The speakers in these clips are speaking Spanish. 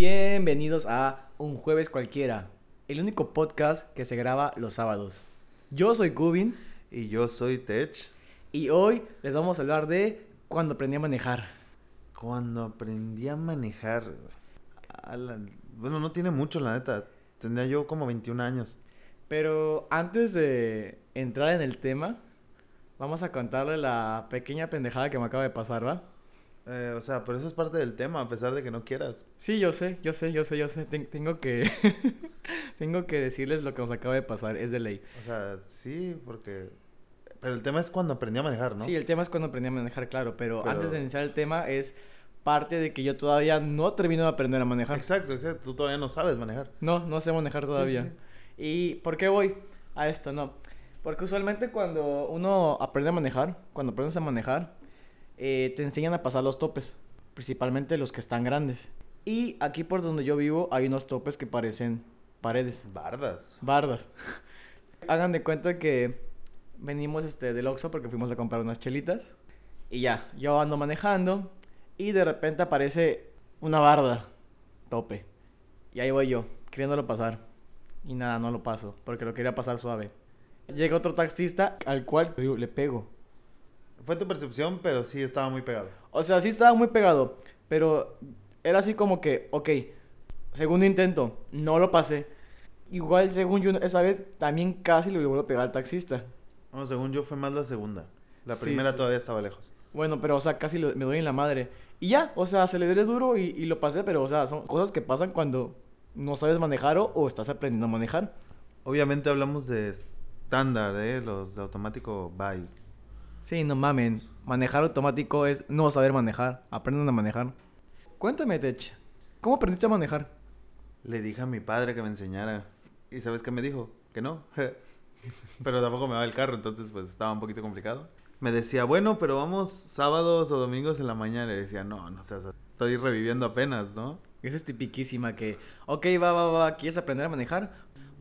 Bienvenidos a Un Jueves Cualquiera, el único podcast que se graba los sábados. Yo soy Cubin Y yo soy Tech. y hoy les vamos a hablar de cuando aprendí a manejar. Cuando aprendí a manejar. a la- Bueno, no tiene mucho, la neta. Tendría yo como 21 años. Pero antes de entrar en el tema, vamos a contarle la pequeña pendejada que me acaba de pasar, ¿va? Eh, o sea, pero eso es parte del tema, a pesar de que no quieras. Sí, yo sé, yo sé, yo sé, yo sé. Ten- tengo que tengo que decirles lo que nos acaba de pasar, es de ley. O sea, sí, porque. Pero el tema es cuando aprendí a manejar, ¿no? Sí, el tema es cuando aprendí a manejar, claro, pero, Pero- antes de iniciar el tema es parte de que yo todavía no termino de aprender a manejar. Exacto, exacto. Tú todavía no sabes manejar. No, no sé manejar Sí, todavía. sí. ¿Y por qué voy a esto? No. Porque usualmente cuando uno aprende a manejar, cuando aprendes a manejar, eh, te enseñan a pasar los topes, principalmente los que están grandes. Y aquí por donde yo vivo hay unos topes que parecen paredes, Bardas. bardas. Hagan de cuenta que venimos este, del Oxxo porque fuimos a comprar unas chelitas. Y ya, yo ando manejando y de repente aparece una barda, tope. Y ahí voy yo, queriéndolo pasar. Y nada, no lo paso, porque lo quería pasar suave. Llega otro taxista al cual le pego. Fue tu percepción, pero sí estaba muy pegado. O sea, sí estaba muy pegado, pero era así como que, ok, segundo intento, no lo pasé. Igual, según yo, esa vez también casi le vuelvo a pegar al taxista. Bueno, según yo fue más la segunda. La Sí, primera sí. todavía estaba lejos. Bueno, pero, o sea, casi lo- me doy en la madre. Y ya, o sea, se le dio duro y, y lo pasé, pero, o sea, son cosas que pasan cuando no sabes manejar o, o estás aprendiendo a manejar. Obviamente hablamos de estándar, ¿eh? Los de automático, bye. Sí, no mamen. Manejar automático es no saber manejar. Aprendan a manejar. Cuéntame, Tech. ¿Cómo aprendiste a manejar? Le dije a mi padre que me enseñara. ¿Y sabes qué me dijo? Que no. pero tampoco me va el carro, entonces pues estaba un poquito complicado. Me decía, bueno, pero vamos sábados o domingos en la mañana. Y decía, no, no seas... Estoy reviviendo apenas, ¿no? Esa es tipiquísima que, ok, va, va, va, ¿quieres aprender a manejar?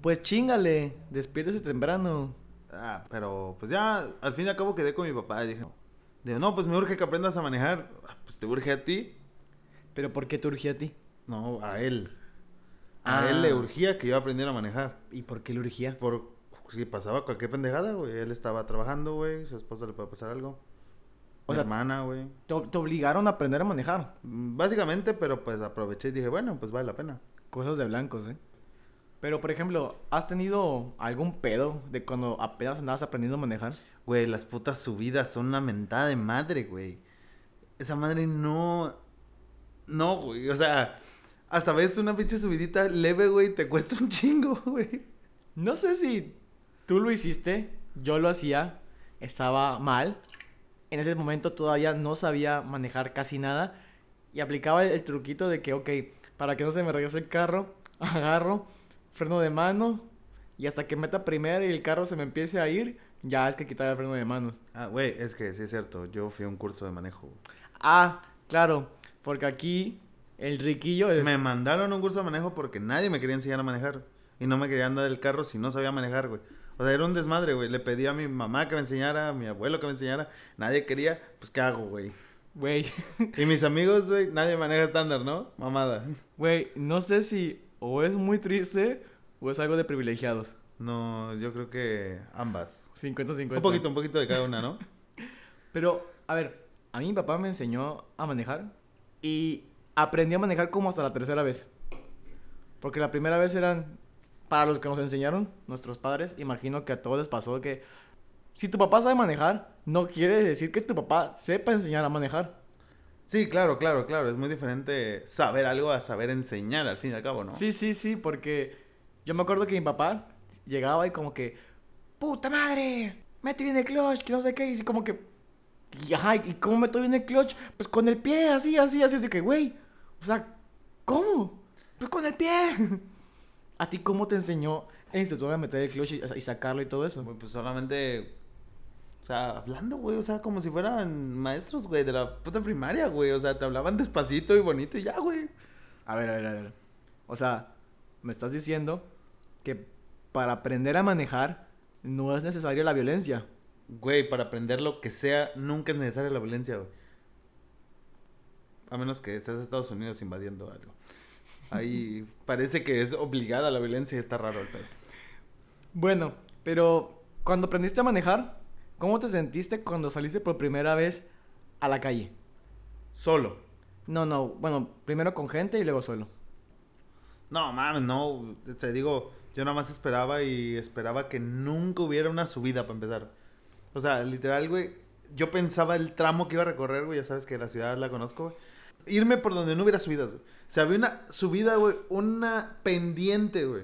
Pues chingale, despiértese temprano. Ah, pero pues ya al fin y al cabo quedé con mi papá y dije, digo, no, pues me urge que aprendas a manejar. "Ah, Pues te urge a ti. ¿Pero por qué te urgía a ti? No, a él. A Ah. él le urgía que yo aprendiera a manejar. ¿Y por qué le urgía? Por si pasaba cualquier pendejada, güey. Él estaba trabajando, güey. Su esposa le puede pasar algo. O Mi sea- hermana, güey. Te, te obligaron a aprender a manejar. Mm, Básicamente, pero pues aproveché y dije, bueno, pues vale la pena. Cosas de blancos, ¿eh? Pero, por ejemplo, ¿has tenido algún pedo de cuando apenas andabas aprendiendo a manejar? Güey, las putas subidas son una mentada de madre, güey. Esa madre no. No, güey. O sea, hasta ves una pinche subidita leve, güey. Te cuesta un chingo, güey. No sé si tú lo hiciste, yo lo hacía, estaba mal. En ese momento todavía no sabía manejar casi nada y aplicaba el, el truquito de que, ok, para que no se me regrese el carro, agarro, freno de mano y hasta que meta primero y el carro se me empiece a ir, ya es que quitar el freno de manos. Ah, güey, es que sí es cierto. Yo fui a un curso de manejo. Ah, claro, porque aquí el riquillo es... Me mandaron a un curso de manejo porque nadie me quería enseñar a manejar. Y no me quería andar del carro si no sabía manejar, güey. O sea, era un desmadre, güey. Le pedí a mi mamá que me enseñara, a mi abuelo que me enseñara. Nadie quería. Pues, ¿qué hago, güey? Güey, Y mis amigos, güey, nadie maneja estándar, ¿no? Mamada. güey, no sé si o es muy triste o es algo de privilegiados. No, yo creo que ambas. 50-50. Un poquito, un poquito de cada una, ¿no? Pero, a ver, a mí mi papá me enseñó a manejar y aprendí a manejar como hasta la tercera vez. Porque la primera vez eran, para los que nos enseñaron, nuestros padres, imagino que a todos les pasó que si tu papá sabe manejar, no quiere decir que tu papá sepa enseñar a manejar. Sí, claro, claro, claro. Es muy diferente saber algo a saber enseñar, al fin y al cabo, ¿no? Sí, sí, sí, porque yo me acuerdo que mi papá llegaba y como que, puta madre, mete bien el clutch, que no sé qué, y como que, y, ajá, ¿y cómo meto bien el clutch? Pues con el pie, así, así, así, así que, güey, o sea, ¿cómo? Pues con el pie. ¿A ti cómo te enseñó el instituto a meter el clutch y, y sacarlo y todo eso? Pues solamente. O sea, hablando, güey, o sea, como si fueran maestros, güey, de la puta primaria, güey. O sea, te hablaban despacito y bonito y ya, güey. A ver, a ver, a ver. O sea, me estás diciendo que para aprender a manejar no es necesaria la violencia. Güey, para aprender lo que sea, nunca es necesaria la violencia, güey. A menos que seas Estados Unidos invadiendo algo. Ahí parece que es obligada la violencia y está raro el pedo. Bueno, pero cuando aprendiste a manejar, ¿cómo te sentiste cuando saliste por primera vez a la calle? Solo. No, no, bueno, primero con gente y luego solo. No, mames, no. Te digo, yo nada más esperaba y esperaba que nunca hubiera una subida para empezar. O sea, literal, güey. Yo pensaba el tramo que iba a recorrer, güey. Ya sabes que la ciudad la conozco, güey. Irme por donde no hubiera subidas, güey. O sea, había una subida, güey. Una pendiente, güey.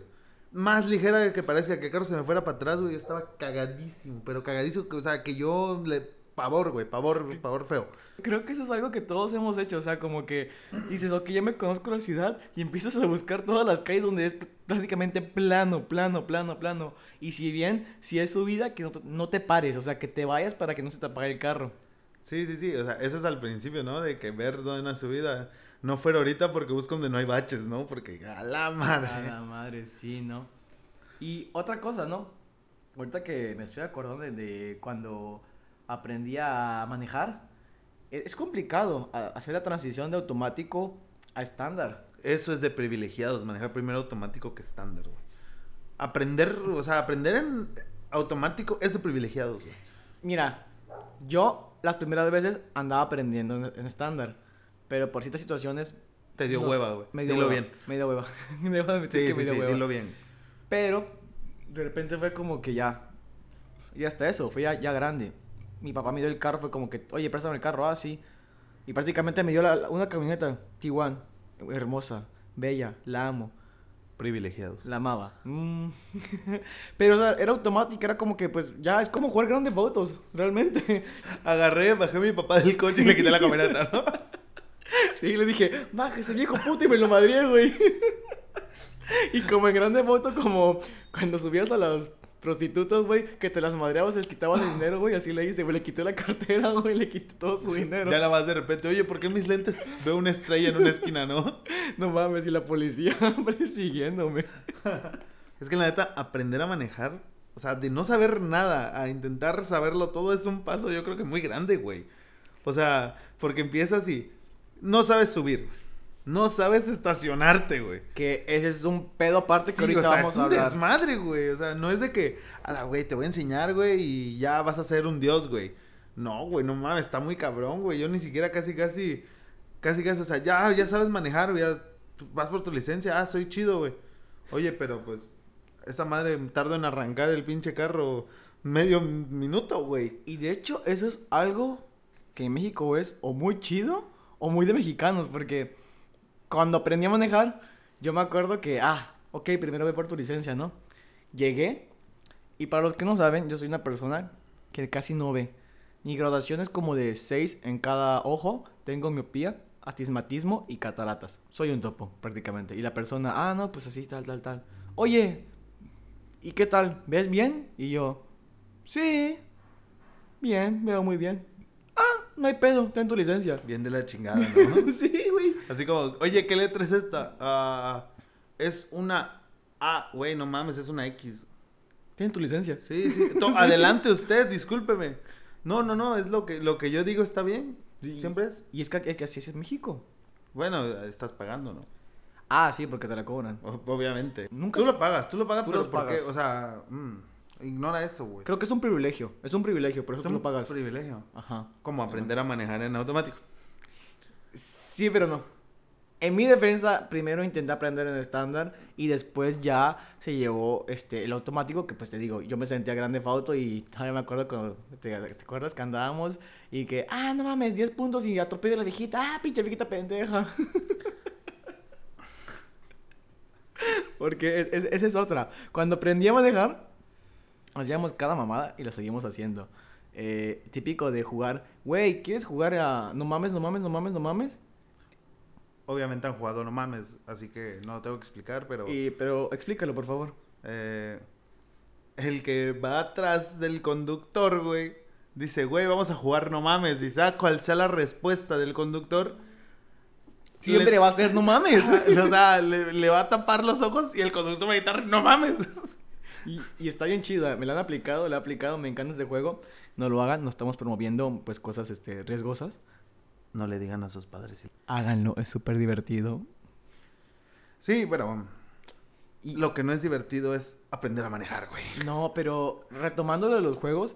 Más ligera de que parezca que el carro se me fuera para atrás, güey. Yo estaba cagadísimo, pero cagadísimo. que- O sea, que yo le. Pavor, güey. Pavor, pavor feo. Creo que eso es algo que todos hemos hecho, o sea, como que dices, ok, ya me conozco la ciudad y empiezas a buscar todas las calles donde es prácticamente plano, plano, plano, plano. Y si bien, si es subida, que no te, no te pares, o sea, que te vayas para que no se te apague el carro. Sí, sí, sí. O sea, eso es al principio, ¿no? De que ver dónde una subida. No fuera ahorita porque busco donde no hay baches, ¿no? Porque a la madre. A la madre, sí, ¿no? Y otra cosa, ¿no? Ahorita que me estoy acordando de, de cuando aprendí a manejar, e- es complicado hacer la transición de automático a estándar. Eso es de privilegiados, manejar primero automático que estándar, güey. Aprender, o sea, aprender en automático es de privilegiados, güey. Mira, yo las primeras veces andaba aprendiendo en, en estándar, pero por ciertas situaciones... Te dio no, hueva, güey. Me dio Dilo hueva, bien. Me dio hueva. Debo admitir Sí, que sí, me dio sí, hueva. dilo bien. Pero de repente fue como que ya. Y hasta eso, fue ya, ya grande. Mi papá me dio el carro, fue como que, oye, préstame el carro, ah, sí. Y prácticamente me dio la- una camioneta, Tiguan, hermosa, bella, la amo, Privilegiados. la amaba. Mm. Pero o sea, era automática, era como que, pues, ya es como jugar grandes fotos, realmente. Agarré, bajé a mi papá del coche y le quité la camioneta, ¿no? Sí, le dije, baja ese viejo puto y me lo madrié, güey. y como en grande foto, como cuando subías a las prostitutas, güey, que te las madreabas, les quitabas el dinero, güey, así le hice, güey, le quité la cartera, güey, le quité todo su dinero. Ya la vas de repente, oye, ¿por qué mis lentes veo una estrella en una esquina, no? No mames, y la policía persiguiéndome. Es que la neta, aprender a manejar, o sea, de no saber nada a intentar saberlo todo es un paso yo creo que muy grande, güey. O sea, porque empiezas y no sabes subir, no sabes estacionarte, güey. Que ese es un pedo aparte que Sí, ahorita o sea, vamos es a un hablar. desmadre, güey. O sea, no es de que, a la güey, te voy a enseñar, güey, y ya vas a ser un dios, güey. No, güey, no mames, está muy cabrón, güey. Yo ni siquiera casi, casi, casi, casi, o sea, ya, ya sabes manejar, güey, ya vas por tu licencia, ah, soy chido, güey. Oye, pero pues, esta madre tardo en arrancar el pinche carro medio minuto, güey. Y de hecho, eso es algo que en México es o muy chido o muy de mexicanos, porque cuando aprendí a manejar, yo me acuerdo que, ah, ok, primero ve por tu licencia, ¿no? Llegué, y para los que no saben, yo soy una persona que casi no ve. Mi graduación es como de 6 en cada ojo, tengo miopía, astigmatismo y cataratas. Soy un topo, prácticamente. Y la persona, ah, no, pues así, tal, tal, tal. Oye, ¿y qué tal? ¿Ves bien? Y yo, sí, bien, veo muy bien. No hay pedo, ten tu licencia. Bien de la chingada, ¿no? sí, güey. Así como, oye, ¿qué letra es esta? Ah, es una A, güey, no mames, es una X. Ten tu licencia. Sí, sí. Adelante usted, discúlpeme. No, no, no, es lo que, lo que yo digo está bien. Siempre es. Y es que, es que así es en México. Bueno, estás pagando, ¿no? Ah, sí, porque te la cobran. O- Obviamente. Nunca tú se- lo pagas, tú lo pagas, Tú pero lo ¿por qué? pagas. O sea, mm, ignora eso, güey. Creo que es un privilegio. Es un privilegio, por eso Es tú lo pagas. privilegio. Ajá. Como aprender a manejar en automático. Sí, pero no. En mi defensa, primero intenté aprender en estándar y después ya se llevó este el automático que pues te digo, yo me sentía grande auto y todavía me acuerdo cuando te, te acuerdas que andábamos y que ah, no mames, 10 puntos y atropello a la viejita, ah, pinche viejita pendeja. Porque es- es- esa es otra. Cuando aprendí a manejar, hacíamos cada mamada y la seguimos haciendo. Eh, típico de jugar, güey, ¿quieres jugar a no mames, no mames, no mames, no mames? Obviamente han jugado, no mames, así que no lo tengo que explicar, pero... Y, pero explícalo, por favor. eh, el que va atrás del conductor, güey, dice, güey, vamos a jugar, no mames. Y sea cual sea la respuesta del conductor, Siempre le- va a ser no mames. o sea, le, le va a tapar los ojos y el conductor va a gritar, no mames. y, y está bien chido, me lo han aplicado, lo he aplicado, me encanta este juego. No lo hagan, no estamos promoviendo pues cosas este, riesgosas. No le digan a sus padres. Háganlo, es súper divertido. Sí, bueno. Y- Lo que no es divertido es aprender a manejar, güey. No, pero retomando lo de los juegos,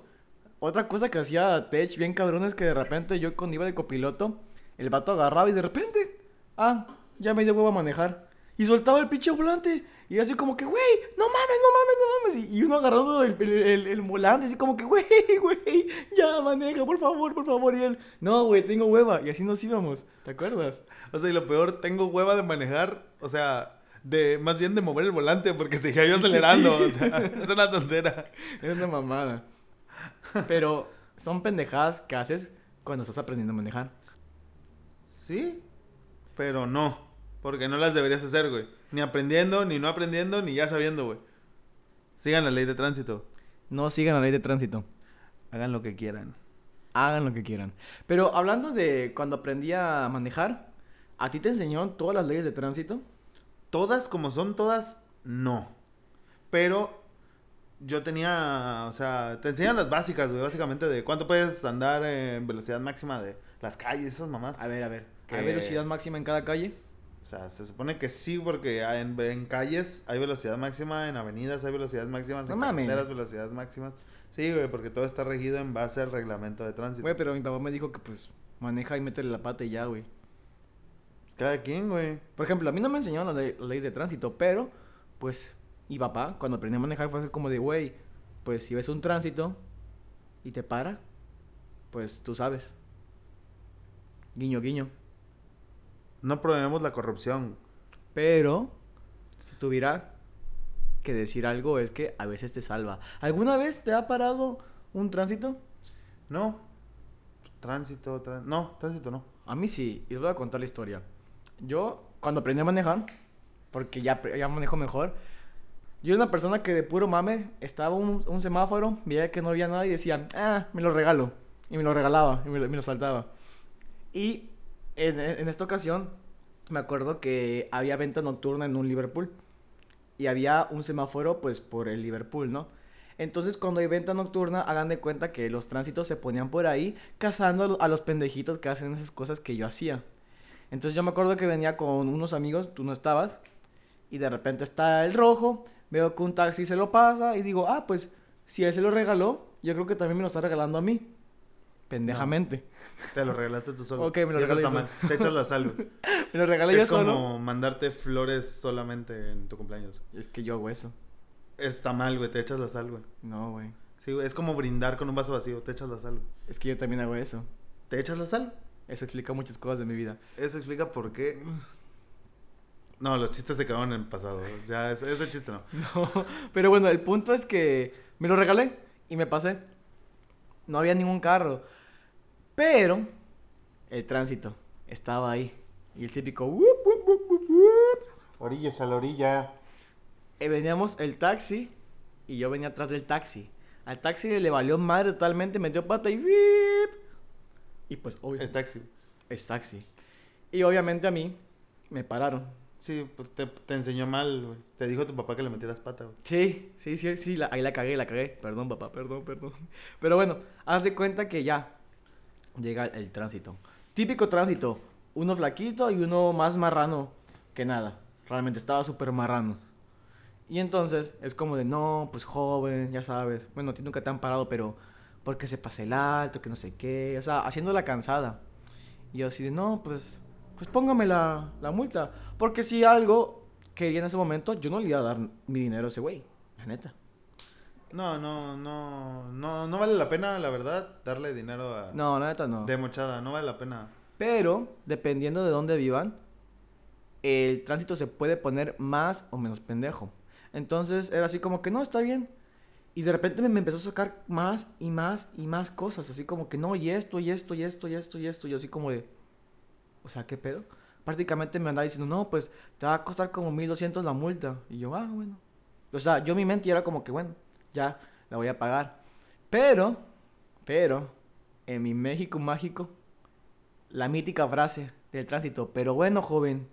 otra cosa que hacía Tech bien cabrón es que de repente yo cuando iba de copiloto, el vato agarraba y de repente, ah, ya me dio huevo a manejar. Y soltaba el pinche volante. Y así como que, güey, no mames, no mames, no mames. Y, y uno agarrando el, el, el- el volante, así como que, güey, güey, ya maneja, por favor, por favor. Y él, no, güey, tengo hueva. Y así nos íbamos, ¿te acuerdas? O sea, y lo peor, tengo hueva de manejar. O sea, de más bien de mover el volante porque seguía yo Sí, sí, acelerando. sí. O sea, es una tontera. Es una mamada. Pero son pendejadas que haces cuando estás aprendiendo a manejar. Sí, pero no. Porque no las deberías hacer, güey. Ni aprendiendo, ni no aprendiendo, ni ya sabiendo, güey. Sigan la ley de tránsito. No sigan la ley de tránsito. Hagan lo que quieran. Hagan lo que quieran. Pero hablando de cuando aprendí a manejar, ¿a ti te enseñó todas las leyes de tránsito? Todas como son todas, no. Pero yo tenía, o sea, te enseñan las básicas, güey, básicamente de cuánto puedes andar en velocidad máxima de las calles, esas mamás. A ver, a ver. ¿Hay velocidad máxima en cada calle? O sea, se supone que sí, porque en, en calles hay velocidad máxima, en avenidas hay velocidades máximas, No en mames. carreteras velocidades máximas. Sí, güey, porque todo está regido en base al reglamento de tránsito. Güey, pero mi papá me dijo que pues maneja y métele la pata y ya, güey. Cada quien, güey. Por ejemplo, a mí no me enseñaron las, le- las leyes de tránsito, pero pues mi papá cuando aprendí a manejar fue así como de, güey, pues si ves un tránsito y te para, pues tú sabes. Guiño, guiño. No promovemos la corrupción. Pero, si tuviera que decir algo, es que a veces te salva. ¿Alguna vez te ha parado un tránsito? No. Tránsito, trán- no, tránsito no. A mí sí, y les voy a contar la historia. Yo, cuando aprendí a manejar, porque ya, ya manejo mejor, yo era una persona que de puro mame estaba un, un semáforo, veía que no había nada y decía, ah, me lo regalo. Y me lo regalaba, y me lo, me lo saltaba. Y en, esta ocasión, me acuerdo que había venta nocturna en un Liverpool. Y había un semáforo, pues, por el Liverpool, ¿no? Entonces, cuando hay venta nocturna, hagan de cuenta que los tránsitos se ponían por ahí cazando a los pendejitos que hacen esas cosas que yo hacía. Entonces, yo me acuerdo que venía con unos amigos, tú no estabas, y de repente está el rojo, veo que un taxi se lo pasa y digo, ah, pues, si él se lo regaló, yo creo que también me lo está regalando a mí. Pendejamente. Te lo regalaste tú solo. Ok, me lo regalé yo mal. Te echas la sal, güey. Me lo regalé yo Es como solo. mandarte flores solamente en tu cumpleaños. Es que yo hago eso. Está mal, güey. Te echas la sal, güey. No, güey. Sí, güey. Es como brindar con un vaso vacío. Te echas la sal, güey. Es que yo también hago eso. ¿Te echas la sal? Eso explica muchas cosas de mi vida. Eso explica por qué. No, los chistes se quedaron en el pasado. Ya, ese, ese chiste no. No, pero bueno, el punto es que me lo regalé y me pasé. No había ningún carro. Pero el tránsito estaba ahí. Y el típico... "Wup, wup, wup, wup, wup". Orillas a la orilla. Eh, veníamos el taxi y yo venía atrás del taxi. Al taxi le valió madre totalmente, metió pata y... ¡vip! Y pues, obvio, Es taxi. es taxi. Y obviamente a mí me pararon. Sí, pues te, te enseñó mal, güey. Te dijo tu papá que le metieras pata, güey. Sí, sí, sí, sí, la- ahí la cagué, la cagué. Perdón, papá, perdón, perdón. Pero bueno, haz de cuenta que ya llega el tránsito. Típico tránsito, uno flaquito y uno más marrano que nada. Realmente estaba súper marrano. Y entonces es como de, no, pues joven, ya sabes. Bueno, a ti nunca te han parado, pero porque se pasa el alto, que no sé qué. O sea, haciendo la cansada. Y yo así de, no, pues, pues póngame la, la multa. Porque si algo quería en ese momento, yo no le iba a dar mi dinero a ese güey. La neta. No, no, no, no, no vale la pena, la verdad, darle dinero a... No, la neta no. De mochada, no vale la pena. Pero, dependiendo de dónde vivan, el tránsito se puede poner más o menos pendejo. Entonces era así como que no, está bien. Y de repente me, me empezó a sacar más y más y más cosas. Así como que no, y esto, y esto, y esto, y esto, y esto. Y yo así como de. O sea, ¿qué pedo? Prácticamente me andaba diciendo, no, pues te va a costar como 1200 la multa. Y yo, ah, bueno. O sea, yo mi mente era como que, bueno, ya la voy a pagar. Pero, pero, en mi México mágico, la mítica frase del tránsito. Pero bueno, joven,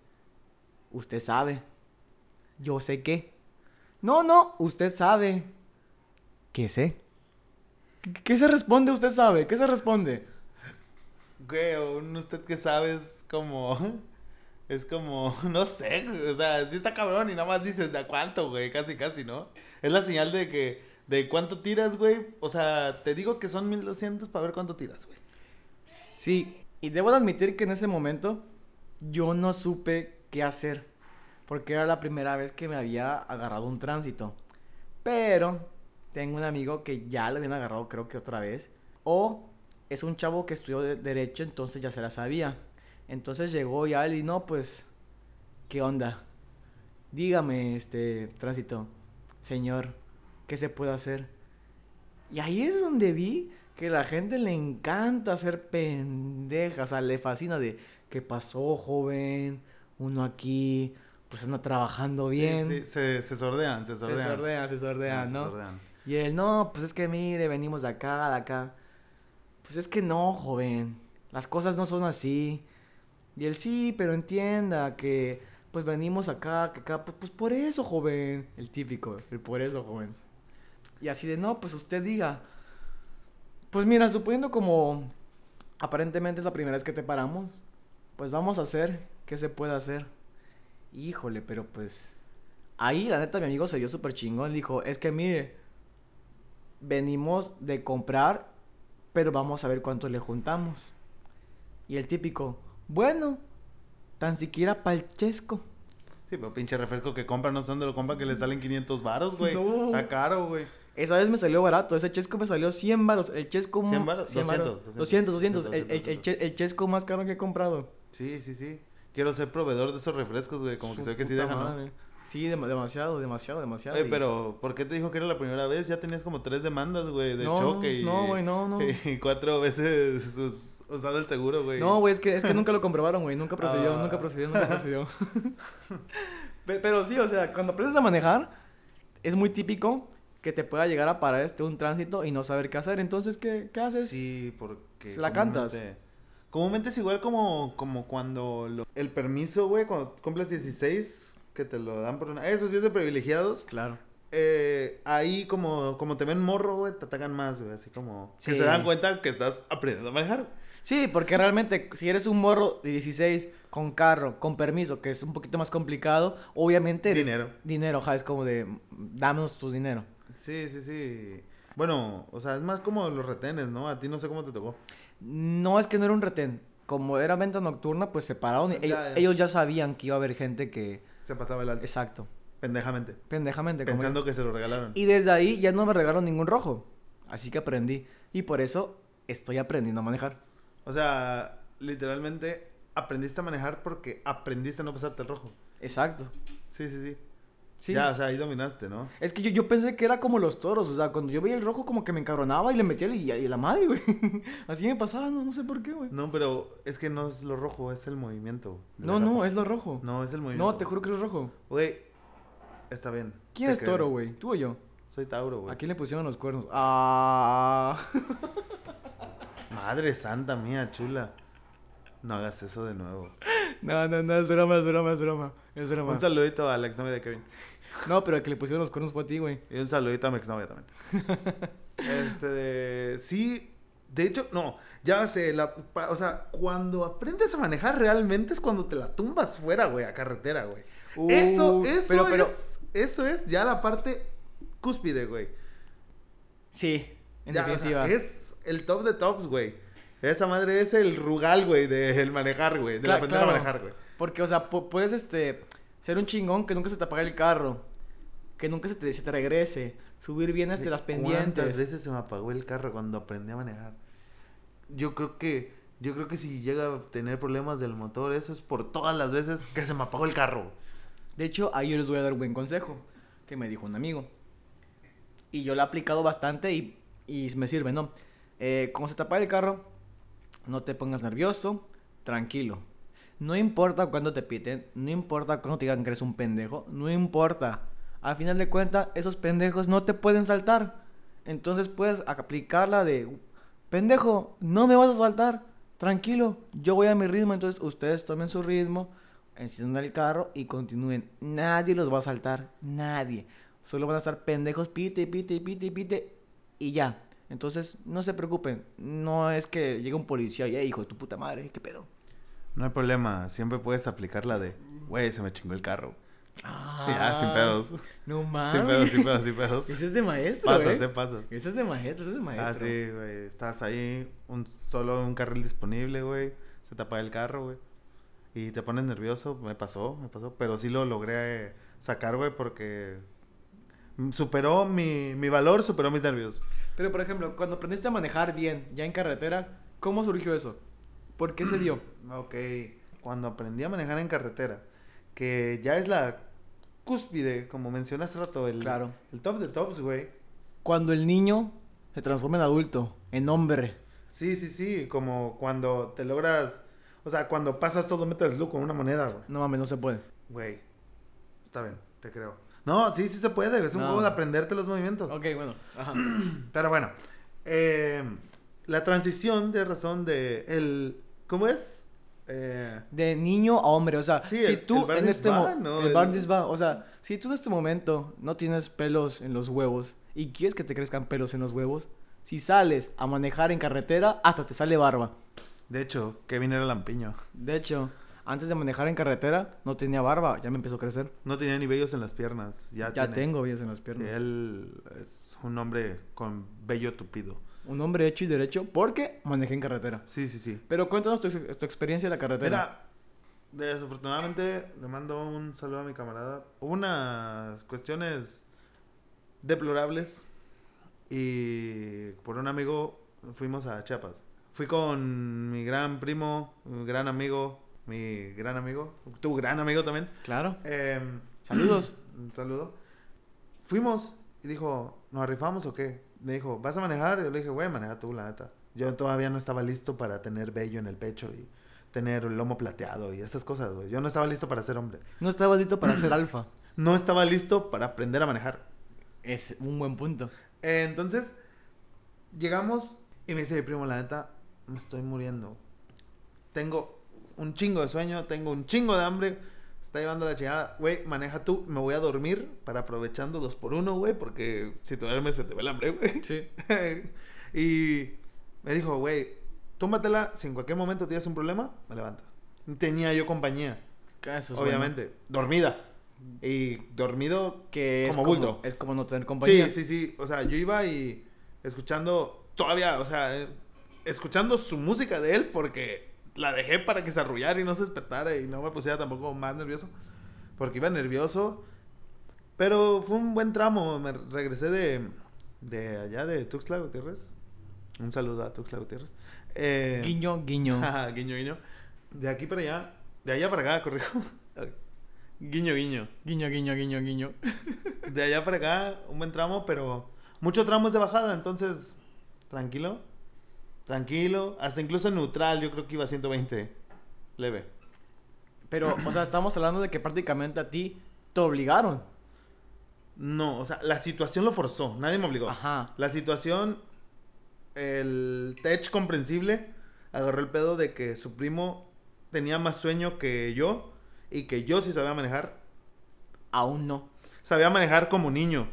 usted sabe. Yo sé qué. No, no, usted sabe. ¿Qué sé? ¿Qué, se responde? Usted sabe. ¿Qué se responde? Güey, un usted que sabes como... Es como, no sé, güey, o sea, sí está cabrón y nada más dices, ¿de cuánto, güey? Casi, casi, ¿no? Es la señal de que, de cuánto tiras, güey. O sea, te digo que son 1200 para ver cuánto tiras, güey. Sí, y debo de admitir que en ese momento yo no supe qué hacer, porque era la primera vez que me había agarrado un tránsito. Pero tengo un amigo que ya lo habían agarrado creo que otra vez, o es un chavo que estudió de- derecho, entonces ya se la sabía. Entonces llegó ya él y no, pues, ¿qué onda? Dígame, este, tránsito, señor, ¿qué se puede hacer? Y ahí es donde vi que la gente le encanta hacer pendejas, o sea, le fascina de qué pasó, joven, uno aquí, pues anda trabajando bien. Sí, sí, se, se sordean, se se sordean. sordean, se sordean, ¿no? sordean. Y él, no, pues es que mire, venimos de acá, de acá. Pues es que no, joven, las cosas no son así. Y él, sí, pero entienda que, pues venimos acá, que acá, pues, pues por eso, joven. El típico, el por eso, joven. Y así de, no, pues usted diga. Pues mira, suponiendo como aparentemente es la primera vez que te paramos, pues vamos a hacer, ¿qué se puede hacer? Híjole, pero pues ahí la neta mi amigo se dio súper chingón, dijo, es que mire, venimos de comprar, pero vamos a ver cuánto le juntamos. Y el típico, bueno, tan siquiera pa'l chesco. Sí, pero pinche refresco que compran, no sé dónde lo compran, que le salen 500 varos, güey. No. Está caro, güey. Esa vez me salió barato, ese chesco me salió 100 varos, el chesco... 100 mo- varos, 100 varos. 200, 200, 200, 200, el, el- el 200. el chesco más caro que he comprado. Sí, sí, sí. Quiero ser proveedor de esos refrescos, güey. Como que Su se ve que sí dejan, ¿no? Sí, dem- demasiado, demasiado, demasiado. Oye, y- pero ¿por qué te dijo que era la primera vez? Ya tenías como tres demandas, güey, de No, choque y... no, güey, no, no. Y cuatro veces sus- usado el seguro, güey. No, güey, es que, es que nunca lo comprobaron, güey. Nunca procedió, Ah. nunca procedió, nunca procedió. Pe- Pero sí, o sea, cuando aprendes a manejar, es muy típico que te pueda llegar a parar este un tránsito y no saber qué hacer. Entonces, ¿qué, qué haces? Sí, porque... La cantas. comúnmente- es igual como, como cuando lo- el permiso, güey, cuando cumples 16, que te lo dan por una... Eso sí es de privilegiados. Claro. Eh, ahí como, como te ven morro, güey, te atacan más, güey. Así como... Que Sí. se dan cuenta que estás aprendiendo a manejar. Sí, porque realmente, si eres un morro de 16 con carro, con permiso, que es un poquito más complicado, obviamente Dinero. Dinero, ajá, es como de, dámonos tu dinero. Sí, sí, sí. Bueno, o sea, es más como los retenes, ¿no? A ti no sé cómo te tocó. No es que no era un retén. Como era venta nocturna, pues se pararon. y Ya, ellos, ya. ellos ya sabían que iba a haber gente que... Se pasaba el alto. Exacto. Pendejamente. Pendejamente. como Pensando que se lo regalaron. Y desde ahí ya no me regalaron ningún rojo. Así que aprendí. Y por eso estoy aprendiendo a manejar. O sea, literalmente aprendiste a manejar porque aprendiste a no pasarte el rojo. Exacto. Sí, sí, sí. Sí. Ya, o sea, ahí dominaste, ¿no? Es que yo, yo pensé que era como los toros. O sea, cuando yo veía el rojo como que me encabronaba y le metía y, y la madre, güey. Así me pasaba, no, no sé por qué, güey. No, pero es que no es lo rojo, es el movimiento. No, no, es lo rojo. No, es el movimiento. No, te juro que es lo rojo. Güey, está bien. ¿Quién es creo. toro, güey? ¿Tú o yo? Soy Tauro, güey. ¿A quién le pusieron los cuernos? Ah. Madre santa mía, chula. No hagas eso de nuevo. No, no, no, es broma, es broma, es broma. Es broma. Un saludito a la exnovia de Kevin. No, pero el que le pusieron los cuernos fue a ti, güey. Y un saludito a mi exnovia también. este de... Sí, de hecho, no. Ya sé, la, o sea, cuando aprendes a manejar realmente es cuando te la tumbas fuera, güey, a carretera, güey. eso, Uh, eso pero- pero- es... Eso es ya la parte cúspide, güey. Sí, en Ya, o sea, definitiva. es el top de tops, güey. Esa madre es el rugal, güey, del manejar, güey. Cla- aprender claro. a manejar, güey. Porque, o sea, pu- puedes, este, ser un chingón que nunca se te apague el carro. Que nunca se te, se te regrese. Subir bien este, las ¿Cuántas pendientes. veces se me apagó el carro cuando aprendí a manejar? Yo creo que... Yo creo que si llega a tener problemas del motor, eso es por todas las veces que se me apagó el carro. De hecho, ahí yo les voy a dar un buen consejo. Que me dijo un amigo. Y yo lo he aplicado bastante y, y me sirve, ¿no? Eh, como se te apaga el carro, no te pongas nervioso, tranquilo. No importa cuándo te piten, no importa cuándo te digan que eres un pendejo, no importa. Al final de cuentas, esos pendejos no te pueden saltar. Entonces puedes aplicarla de, pendejo, no me vas a saltar, tranquilo, yo voy a mi ritmo, entonces ustedes tomen su ritmo, enciendan el carro y continúen. Nadie los va a saltar, nadie. Solo van a estar pendejos, pite, pite, pite, pite y ya. Entonces, no se preocupen. No es que llegue un policía y, "Ey, hijo de tu puta madre, ¿qué pedo? No hay problema, siempre puedes aplicar la de, güey, se me chingó el carro. Ah, Ya, sin pedos. No mames. Sin pedos, sin pedos, sin pedos. Eso es de maestro, Pasas, eh. eh, pasas. Eso es de maestro, eso es de maestro. Ah, sí, güey. Estás ahí, un, solo un carril disponible, güey. Se te apaga el carro, güey. Y te pones nervioso. Me pasó, me pasó. Pero sí lo logré eh, sacar, güey, porque superó mi, mi valor, superó mis nervios. Pero, por ejemplo, cuando aprendiste a manejar bien, ya en carretera, ¿cómo surgió eso? ¿Por qué se dio? Ok, cuando aprendí a manejar en carretera, que ya es la cúspide, como mencioné hace rato, el, Claro. el top de tops, güey. Cuando el niño se transforma en adulto, en hombre. Sí, sí, sí, como cuando te logras, o sea, cuando pasas todo metas look con una moneda, güey. No mames, no se puede. Güey, está bien, te creo. No, sí, sí se puede, es un No. juego de aprenderte los movimientos. Ok, bueno. Ajá. Pero bueno, eh, la transición de razón de el, ¿cómo es? Eh, De niño a hombre, o sea, Sí, si tú el en este Sva, mo- ¿no? el o sea, si tú en este momento no tienes pelos en los huevos y quieres que te crezcan pelos en los huevos, si sales a manejar en carretera, hasta te sale barba. de hecho, Kevin era lampiño. De hecho, antes de manejar en carretera no tenía barba, ya me empezó a crecer. No tenía ni vellos en las piernas. Ya, Ya tiene. tengo vellos en las Sí, piernas. él es un hombre con vello tupido. Un hombre hecho y derecho porque manejé en carretera. Sí, sí, sí. Pero cuéntanos tu, tu experiencia en la carretera. Mira, desafortunadamente le mando un saludo a mi camarada. Hubo unas cuestiones deplorables y por un amigo fuimos a Chiapas. Fui con mi gran primo, mi gran amigo, mi gran amigo, tu gran amigo también. Claro. Em, Saludos. un saludo. Fuimos y dijo, ¿nos rifamos o qué? Me dijo, ¿vas a manejar? Y yo le dije, güey, maneja tú, la neta. Yo todavía no estaba listo para tener vello en el pecho y tener el lomo plateado y esas cosas, güey. Yo no estaba listo para ser hombre. No estabas listo para ser alfa. No estaba listo para aprender a manejar. Es un buen punto. Eh, entonces, llegamos y me dice mi primo, la neta, me estoy muriendo. Tengo un chingo de sueño, tengo un chingo de hambre. Está llevando la chingada. Güey, maneja tú, me voy a dormir para aprovechando dos por uno, güey, porque si te duermes se te ve el hambre, güey. Sí. y me dijo, güey, túmbatela, si en cualquier momento tienes un problema, me levantas. Tenía yo compañía, Eso es obviamente, dormida. Y dormido. Que es como como, bulto. es como no tener compañía. Sí, sí, sí. O sea, yo iba y escuchando todavía, o sea, eh, escuchando su música de él porque la dejé para que se arrullara y no se despertara y no me pusiera tampoco más nervioso. Porque iba nervioso. Pero fue un buen tramo. Me regresé de, de allá de Tuxtla Gutiérrez. Un saludo a Tuxtla Gutiérrez. Eh, Guiño, guiño. guiño, guiño. De aquí para allá. De allá para acá, corrijo. guiño, guiño. Guiño, guiño, guiño, guiño. De allá para acá, un buen tramo, pero mucho tramo es de bajada, entonces, tranquilo. Tranquilo. Hasta incluso neutral, yo creo que iba a 120. Leve. Pero, o sea, estamos hablando de que prácticamente a ti te obligaron. No, o sea, la situación lo forzó, nadie me obligó. Ajá. La situación, el tech comprensible, agarró el pedo de que su primo tenía más sueño que yo y que yo sí sabía manejar. Aún no. Sabía manejar como niño.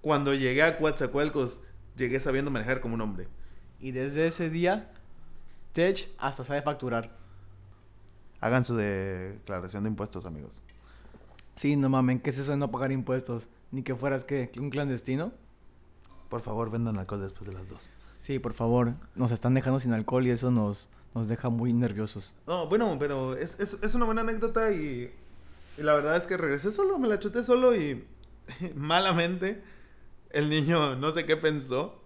Cuando llegué a Coatzacoalcos, llegué sabiendo manejar como un hombre. Y desde ese día, Tech hasta sabe facturar. Hagan su declaración de impuestos, amigos. Sí, no mamen, ¿qué es eso de no pagar impuestos? Ni que fueras, ¿qué? ¿Un clandestino? Por favor, vendan alcohol después de las dos. Sí, por favor. Nos están dejando sin alcohol y eso nos, nos deja muy nerviosos. No, bueno, pero es, es, es una buena anécdota y, y la verdad es que regresé solo, me la chuté solo y malamente el niño no sé qué pensó.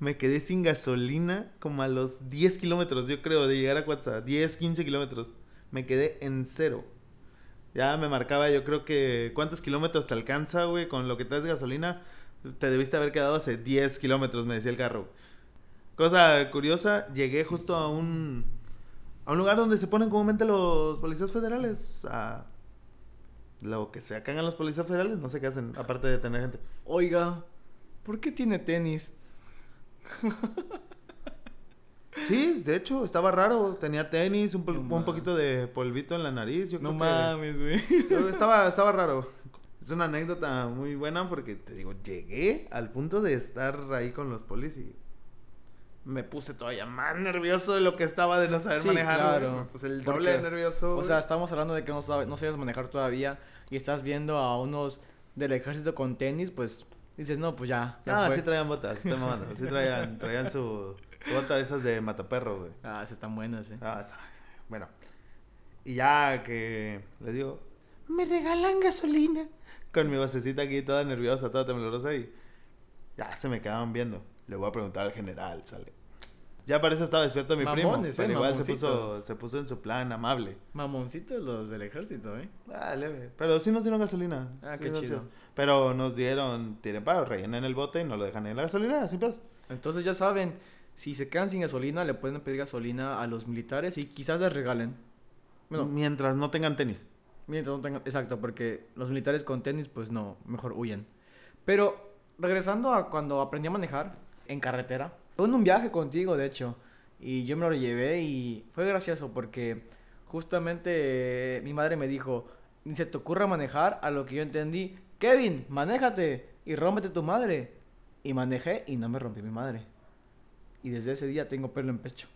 Me quedé sin gasolina como a los 10 kilómetros, yo creo, de llegar a Cuatza. 10, 15 kilómetros. Me quedé en cero. Ya me marcaba, yo creo que cuántos kilómetros te alcanza, güey, con lo que te das de gasolina. Te debiste haber quedado hace 10 kilómetros, me decía el carro. Cosa curiosa, llegué justo a un, a un lugar donde se ponen comúnmente los policías federales. A lo que sea que hagan los policías federales, no sé qué hacen, aparte de tener gente. Oiga, ¿por qué tiene tenis? Sí, de hecho, estaba raro. Tenía tenis, un, No poquito de polvito en la nariz. Yo No creo mames, güey. que- estaba, estaba raro. Es una anécdota muy buena porque te digo, llegué al punto de estar ahí con los polis y me puse todavía más nervioso de lo que estaba de no saber Sí, manejar. claro. Puse el doble nervioso. O sea, estamos hablando de que no, sabe- no sabes manejar todavía y estás viendo a unos del ejército con tenis, pues dices, no, pues ya. ya Ah, fue. sí traían botas, estoy mamando. Sí traían, traían su, su bota de esas de mataperro, güey. Ah, esas están buenas, eh. Ah, bueno. Y ya que les digo, me regalan gasolina. Con mi vocecita aquí toda nerviosa, toda temblorosa y ya se me quedaban viendo. Le voy a preguntar al general, sale. Ya para eso estaba despierto mi primo. Mamones, Pero eh, igual se puso, se puso en su plan amable. Mamoncitos los del ejército, eh. Ah, leve. Pero sí nos dieron gasolina. Ah, sí qué nos chido. dieron. Pero nos dieron, tienen paro, rellenan el bote y no lo dejan en la gasolina, sin pedos. Entonces ya saben, si se quedan sin gasolina, le pueden pedir gasolina a los militares y quizás les regalen. Bueno, Mientras no tengan tenis. mientras no tengan... Exacto, porque los militares con tenis, pues no, mejor huyen. Pero regresando a cuando aprendí a manejar en carretera, fue en un viaje contigo, de hecho, y yo me lo llevé y fue gracioso porque justamente eh, mi madre me dijo, ni se te ocurra manejar, a lo que yo entendí, Kevin, manéjate y rómpete tu madre. Y manejé y no me rompí mi madre. Y desde ese día tengo pelo en pecho.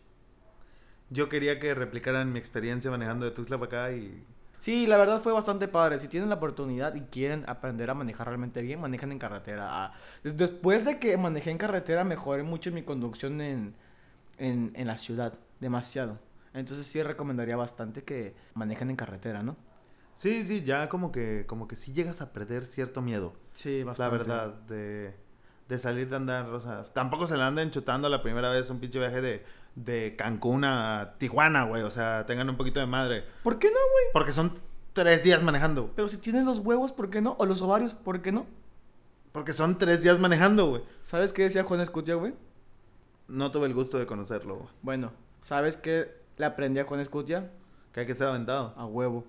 Yo quería que replicaran mi experiencia manejando de Tuxtla para acá y Sí, la verdad fue bastante padre. Si tienen la oportunidad y quieren aprender a manejar realmente bien, manejen en carretera. Ah, des- después de que manejé en carretera, mejoré mucho mi conducción en, en, en la ciudad. Demasiado. Entonces sí recomendaría bastante que manejen en carretera, ¿no? Sí, sí, ya como que, como que sí llegas a perder cierto miedo. Sí, La bastante. verdad, de, de salir de andar, o sea, tampoco se la anden chutando la primera vez un pinche viaje de, de Cancún a Tijuana, güey. O sea, tengan un poquito de madre. ¿Por qué no, güey? Porque son tres días manejando. Pero si tienen los huevos, ¿por qué no? O los ovarios, ¿por qué no? Porque son tres días manejando, güey. ¿Sabes qué decía Juan Escutia, güey? No tuve el gusto de conocerlo, güey. Bueno, ¿sabes qué le aprendí a Juan Escutia? Que hay que ser aventado. A huevo.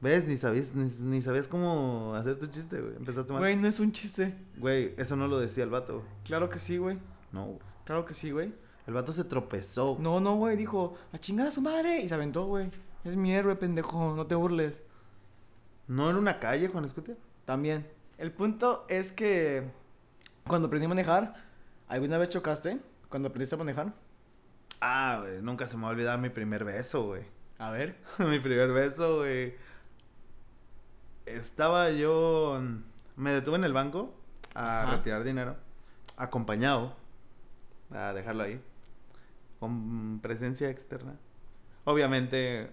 ¿Ves? Ni sabías, ni, ni sabías cómo hacer tu chiste, güey. Empezaste mal. Güey, no es un chiste. Güey, eso no lo decía el vato. güey. Claro que sí, güey. No, güey. Claro que sí, güey. El vato se tropezó. No, no, güey, dijo, a chingar a su madre. Y se aventó, güey. Es mi héroe, pendejo, no te burles. ¿No era una calle, Juan Escutia? También. El punto es que cuando aprendí a manejar, ¿alguna vez chocaste? Cuando aprendiste a manejar. Ah, güey, nunca se me va a olvidar mi primer beso, güey. A ver. mi primer beso, güey. Estaba yo. Me detuve en el banco a Ajá. retirar dinero. Acompañado. A dejarlo ahí. Con presencia externa. Obviamente.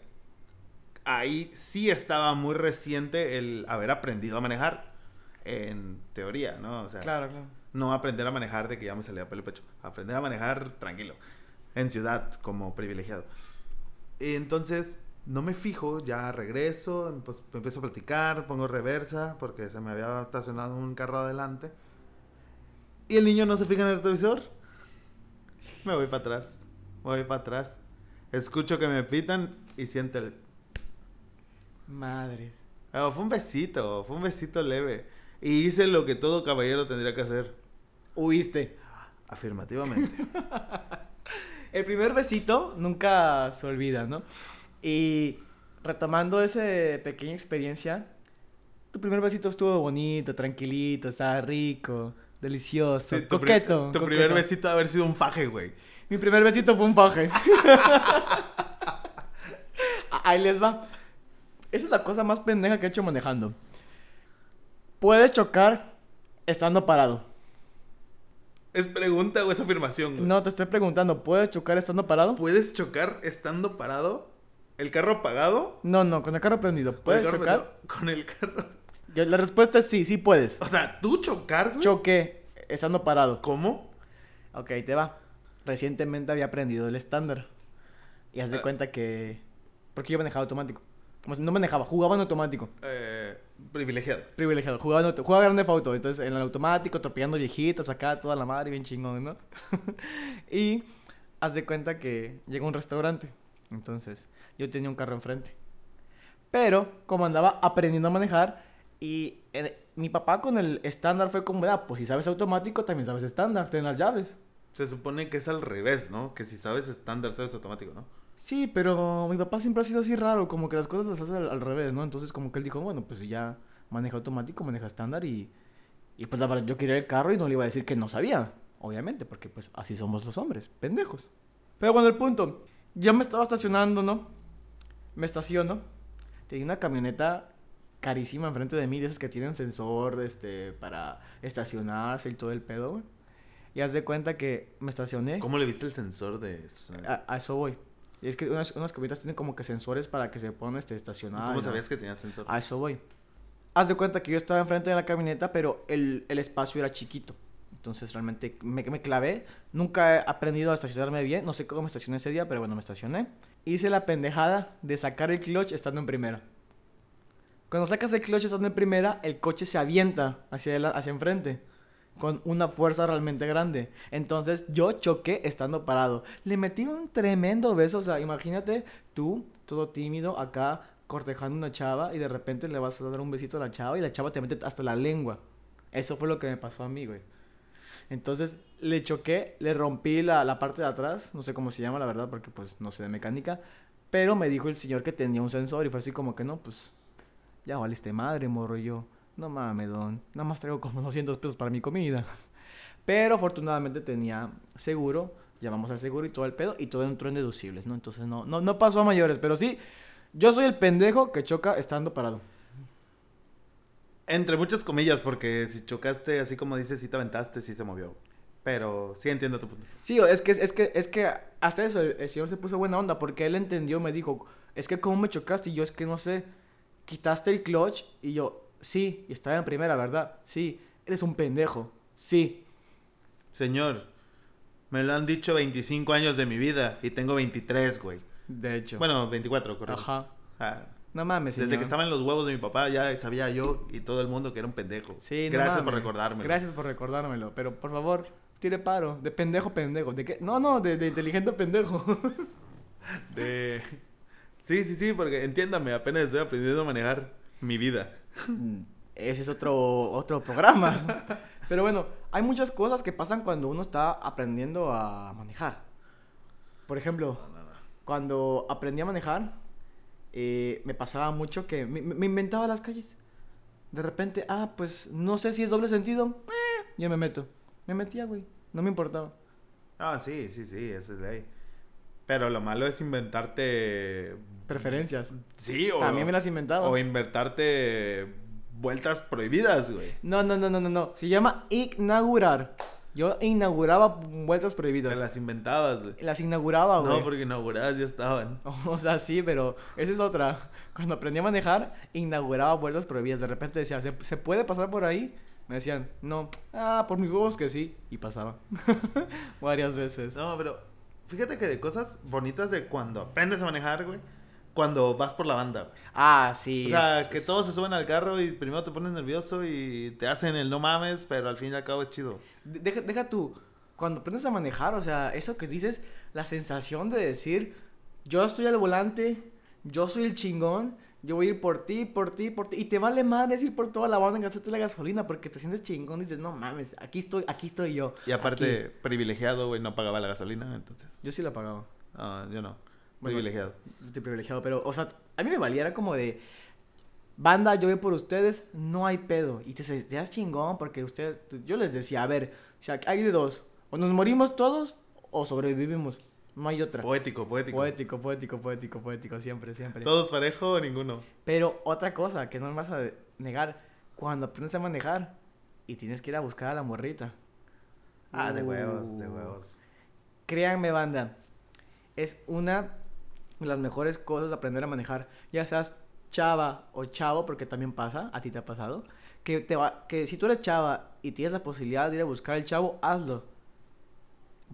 Ahí sí estaba muy reciente el haber aprendido a manejar. En teoría, ¿no? O sea, Claro, claro. no aprender a manejar de que ya me salía pelo pecho. Aprender a manejar tranquilo. En ciudad, como privilegiado. Y entonces, no me fijo, ya regreso, pues empiezo a platicar, pongo reversa, porque se me había estacionado un carro adelante. Y el niño no se fija en el retrovisor. Me voy para atrás. Voy para atrás. Escucho que me pitan y siento el... Madres. Oh, fue un besito, fue un besito leve. Y hice lo que todo caballero tendría que hacer. Huiste. Afirmativamente. El primer besito nunca se olvida, ¿no? Y retomando esa pequeña experiencia, tu primer besito estuvo bonito, tranquilito, estaba rico, delicioso, Sí, tu coqueto. Tu coqueto. primer besito ha haber sido un faje, güey. Mi primer besito fue un faje. Ahí les va. Esa es la cosa más pendeja que he hecho manejando. Puedes chocar estando parado. ¿Es pregunta o es afirmación? güey? No, te estoy preguntando, ¿puedes chocar estando parado? ¿Puedes chocar estando parado? ¿El carro apagado? No, no, con el carro prendido. ¿O el ¿Puedes carro chocar? prendido? Con el carro. Yo- La respuesta es sí, sí puedes. O sea, ¿tú chocar, güey? Choqué estando parado. ¿Cómo? Ok, te va. Recientemente había aprendido el estándar. Y haz de Ah. cuenta que... Porque yo manejaba automático. Como si no manejaba, jugaba en automático. Eh, privilegiado. Privilegiado. Jugaba, en auto- jugaba grande auto. Entonces, en el automático, atropellando viejitas acá, toda la madre, bien chingón, ¿no? y haz de cuenta que llegó a un restaurante. Entonces, yo tenía un carro enfrente. Pero, como andaba aprendiendo a manejar, y eh, mi papá con el estándar fue como, ah, pues si sabes automático, también sabes estándar, ten las llaves. Se supone que es al revés, ¿no? Que si sabes estándar, sabes automático, ¿no? Sí, pero mi papá siempre ha sido así raro, como que las cosas las hace al, revés, ¿no? Entonces como que él dijo, bueno, pues ya maneja automático, maneja estándar y, y pues la verdad yo quería el carro y no le iba a decir que no sabía. Obviamente, porque pues así somos los hombres, pendejos. Pero bueno, el punto. Yo me estaba estacionando, ¿no? Me estaciono. Tenía una camioneta carísima enfrente de mí, de esas que tienen sensor este, para estacionarse y todo el pedo, güey. Y haz de cuenta que me estacioné. ¿Cómo le viste el sensor de A, a eso voy. Y es que unas, unas camionetas tienen como que sensores para que se puedan este, estacionar. ¿Cómo ¿no? sabías que tenía sensor? A eso voy. Haz de cuenta que yo estaba enfrente de la camioneta, pero el, el espacio era chiquito. Entonces realmente me, me clavé. Nunca he aprendido a estacionarme bien. No sé cómo me estacioné ese día, pero bueno, me estacioné. Hice la pendejada de sacar el clutch estando en primera. Cuando sacas el clutch estando en primera, el coche se avienta hacia, adela- hacia enfrente. Con una fuerza realmente grande. Entonces yo choqué estando parado. Le metí un tremendo beso. O sea, imagínate tú, todo tímido, acá cortejando una chava y de repente le vas a dar un besito a la chava y la chava te mete hasta la lengua. Eso fue lo que me pasó a mí, güey. Entonces le choqué, le rompí la, la parte de atrás, no sé cómo se llama la verdad porque pues no sé de mecánica, pero me dijo el señor que tenía un sensor y fue así como que no, pues ya valiste madre, morro yo. No mames, don, nada más traigo como 200 pesos para mi comida. Pero afortunadamente tenía seguro, llamamos al seguro y todo el pedo y todo entró en deducibles, ¿no? Entonces no, no, no pasó a mayores, pero sí, yo soy el pendejo que choca estando parado. Entre muchas comillas, porque si chocaste así como dices, sí te aventaste, sí se movió. Pero sí entiendo tu punto. Sí, es que, es que, es que hasta eso, el, el señor se puso buena onda porque él entendió, me dijo, es que cómo me chocaste y yo es que no sé, quitaste el clutch y yo, sí, y estaba en primera, ¿verdad? Sí, eres un pendejo, sí. Señor, me lo han dicho 25 años de mi vida y tengo 23, güey. De hecho. Bueno, 24, correcto. Ajá. Ah, No mames, señor. desde que estaba en los huevos de mi papá ya sabía yo y todo el mundo que era un pendejo. Sí, no Gracias por mames. recordármelo. Gracias por recordármelo, pero por favor, tire paro, de pendejo pendejo, ¿de qué? No, no, de, de inteligente pendejo. De... Sí, sí, sí, porque entiéndame, apenas estoy aprendiendo a manejar mi vida. Ese es otro, otro programa. Pero bueno, hay muchas cosas que pasan cuando uno está aprendiendo a manejar. Por ejemplo, cuando aprendí a manejar, eh, me pasaba mucho que me, me inventaba las calles. De repente, ah, pues no sé si es doble sentido. Eh, yo me meto. Me metía, güey. No me importaba. Ah, sí, sí, sí, esa es ley. Pero lo malo es inventarte... Preferencias. Sí, o... También me las inventaba. O inventarte vueltas prohibidas, güey. No, no, no, no, no, no. Se llama inaugurar. Yo inauguraba vueltas prohibidas. Te las inventabas, güey. Las inauguraba, güey. No, porque inauguradas ya estaban. O sea, sí, pero esa es otra. Cuando aprendí a manejar, inauguraba puertas prohibidas. De repente decía, ¿se, se puede pasar por ahí? Me decían, no. Ah, por mis huevos que sí. Y pasaba. Varias veces. No, pero fíjate que de cosas bonitas de cuando aprendes a manejar, güey. Cuando vas por la banda. güey. Ah, sí. O sea, es- que es- todos se suben al carro y primero te pones nervioso y te hacen el no mames, pero al fin y al cabo es chido. De- Deja, deja tú. Cuando aprendes a manejar, o sea, eso que dices, la sensación de decir, yo estoy al volante, yo soy el chingón, yo voy a ir por ti, por ti, por ti. Y te vale madre ir por toda la banda en gastarte la gasolina porque te sientes chingón y dices, no mames, aquí estoy, aquí estoy yo. Y aparte, aquí". privilegiado, güey, no pagaba la gasolina, entonces. Yo sí la pagaba. Ah, yo no. Bueno, Privilegiado. Estoy privilegiado, pero, o sea, a mí me valía, era como de, banda, yo voy por ustedes, no hay pedo. Y te sentías chingón porque ustedes, yo les decía, a ver, o sea, hay de dos, o nos morimos todos o sobrevivimos, no hay otra. Poético, poético. Poético, poético, poético, poético, siempre, siempre. ¿Todos parejo o ninguno? Pero otra cosa que no me vas a negar, cuando aprendes a manejar y tienes que ir a buscar a la morrita. Ah, de huevos, de Uh. huevos. Créanme, banda, es una de las mejores cosas de aprender a manejar. Ya seas chava o chavo, porque también pasa, a ti te ha pasado, que, te va, que si tú eres chava y tienes la posibilidad de ir a buscar al chavo, hazlo.